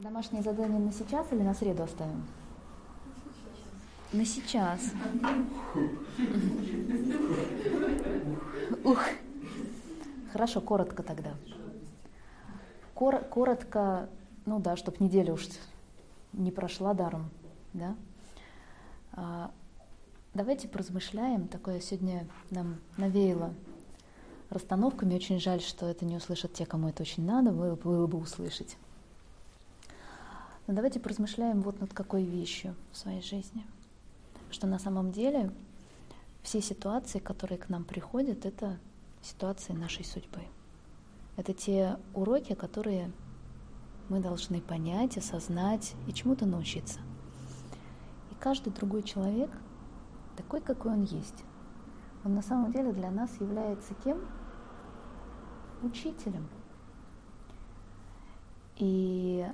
Домашнее задание на сейчас или на среду оставим? На сейчас. Ух. Хорошо, коротко тогда. Кор- коротко, ну да, чтобы неделя уж не прошла даром, да. А, давайте поразмышляем. Такое сегодня нам навеяло расстановками. Очень жаль, что это не услышат те, кому это очень надо, было, было бы услышать. Но давайте поразмышляем вот над какой вещью в своей жизни. Что на самом деле все ситуации, которые к нам приходят, это ситуации нашей судьбы. Это те уроки, которые мы должны понять, осознать и чему-то научиться. И каждый другой человек, такой, какой он есть, он на самом деле для нас является кем? Учителем. И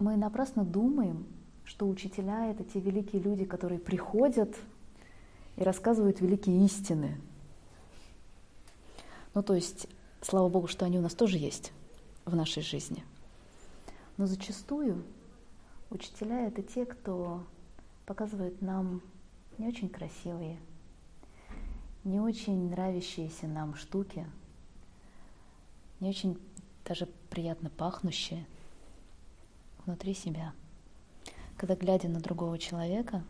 мы напрасно думаем, что учителя — это те великие люди, которые приходят и рассказывают великие истины. Ну, то есть, слава Богу, что они у нас тоже есть в нашей жизни. Но зачастую учителя — это те, кто показывает нам не очень красивые, не очень нравящиеся нам штуки, не очень даже приятно пахнущие — внутри себя. Когда глядя на другого человека,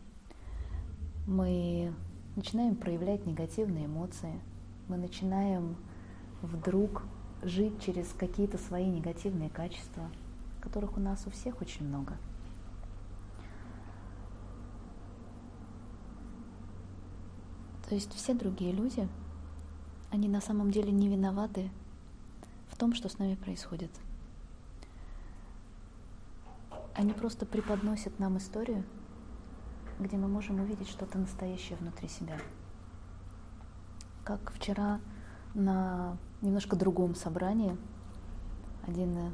мы начинаем проявлять негативные эмоции, мы начинаем вдруг жить через какие-то свои негативные качества, которых у нас у всех очень много. То есть все другие люди, они на самом деле не виноваты в том, что с нами происходит – они просто преподносят нам историю, где мы можем увидеть что-то настоящее внутри себя. Как вчера на немножко другом собрании один э,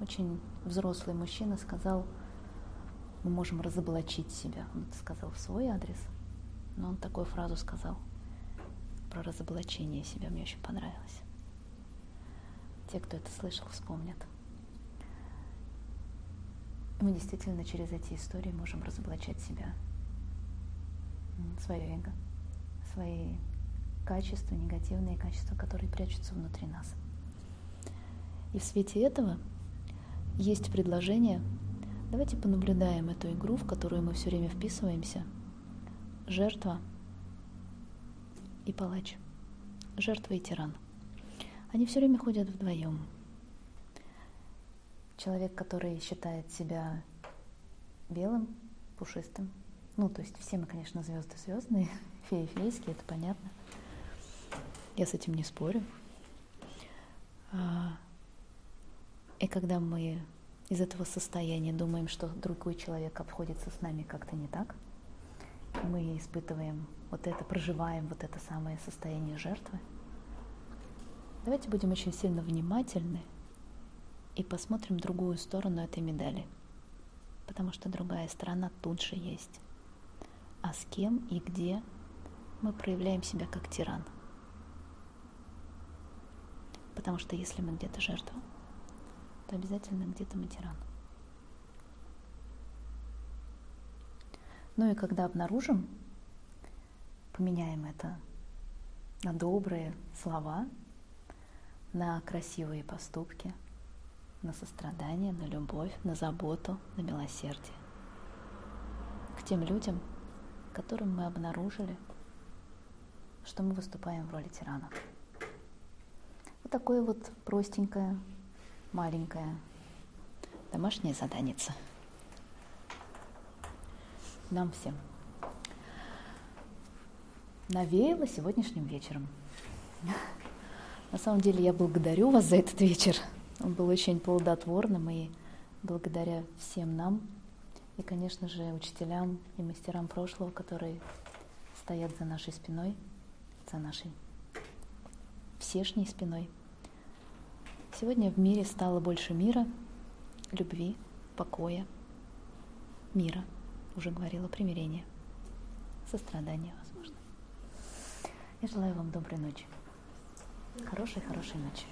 очень взрослый мужчина сказал, мы можем разоблачить себя. Он это сказал в свой адрес, но он такую фразу сказал про разоблачение себя. Мне очень понравилось. Те, кто это слышал, вспомнят мы действительно через эти истории можем разоблачать себя, свое эго, свои качества, негативные качества, которые прячутся внутри нас. И в свете этого есть предложение, давайте понаблюдаем эту игру, в которую мы все время вписываемся. Жертва и палач. Жертва и тиран. Они все время ходят вдвоем. Человек, который считает себя белым, пушистым. Ну, то есть все мы, конечно, звезды звездные, феи фейские, это понятно. Я с этим не спорю. А, и когда мы из этого состояния думаем, что другой человек обходится с нами как-то не так, мы испытываем вот это, проживаем вот это самое состояние жертвы, давайте будем очень сильно внимательны и посмотрим другую сторону этой медали. Потому что другая сторона тут же есть. А с кем и где мы проявляем себя как тиран. Потому что если мы где-то жертва, то обязательно где-то мы тиран. Ну и когда обнаружим, поменяем это на добрые слова, на красивые поступки – на сострадание, на любовь, на заботу, на милосердие. К тем людям, которым мы обнаружили, что мы выступаем в роли тирана. Вот такое вот простенькое, маленькое домашнее заданица. Нам всем. Навеяло сегодняшним вечером. На самом деле я благодарю вас за этот вечер. Он был очень плодотворным, и благодаря всем нам, и, конечно же, учителям и мастерам прошлого, которые стоят за нашей спиной, за нашей всешней спиной. Сегодня в мире стало больше мира, любви, покоя, мира, уже говорила, примирения, сострадания, возможно. Я желаю вам доброй ночи. Хорошей, хорошей ночи.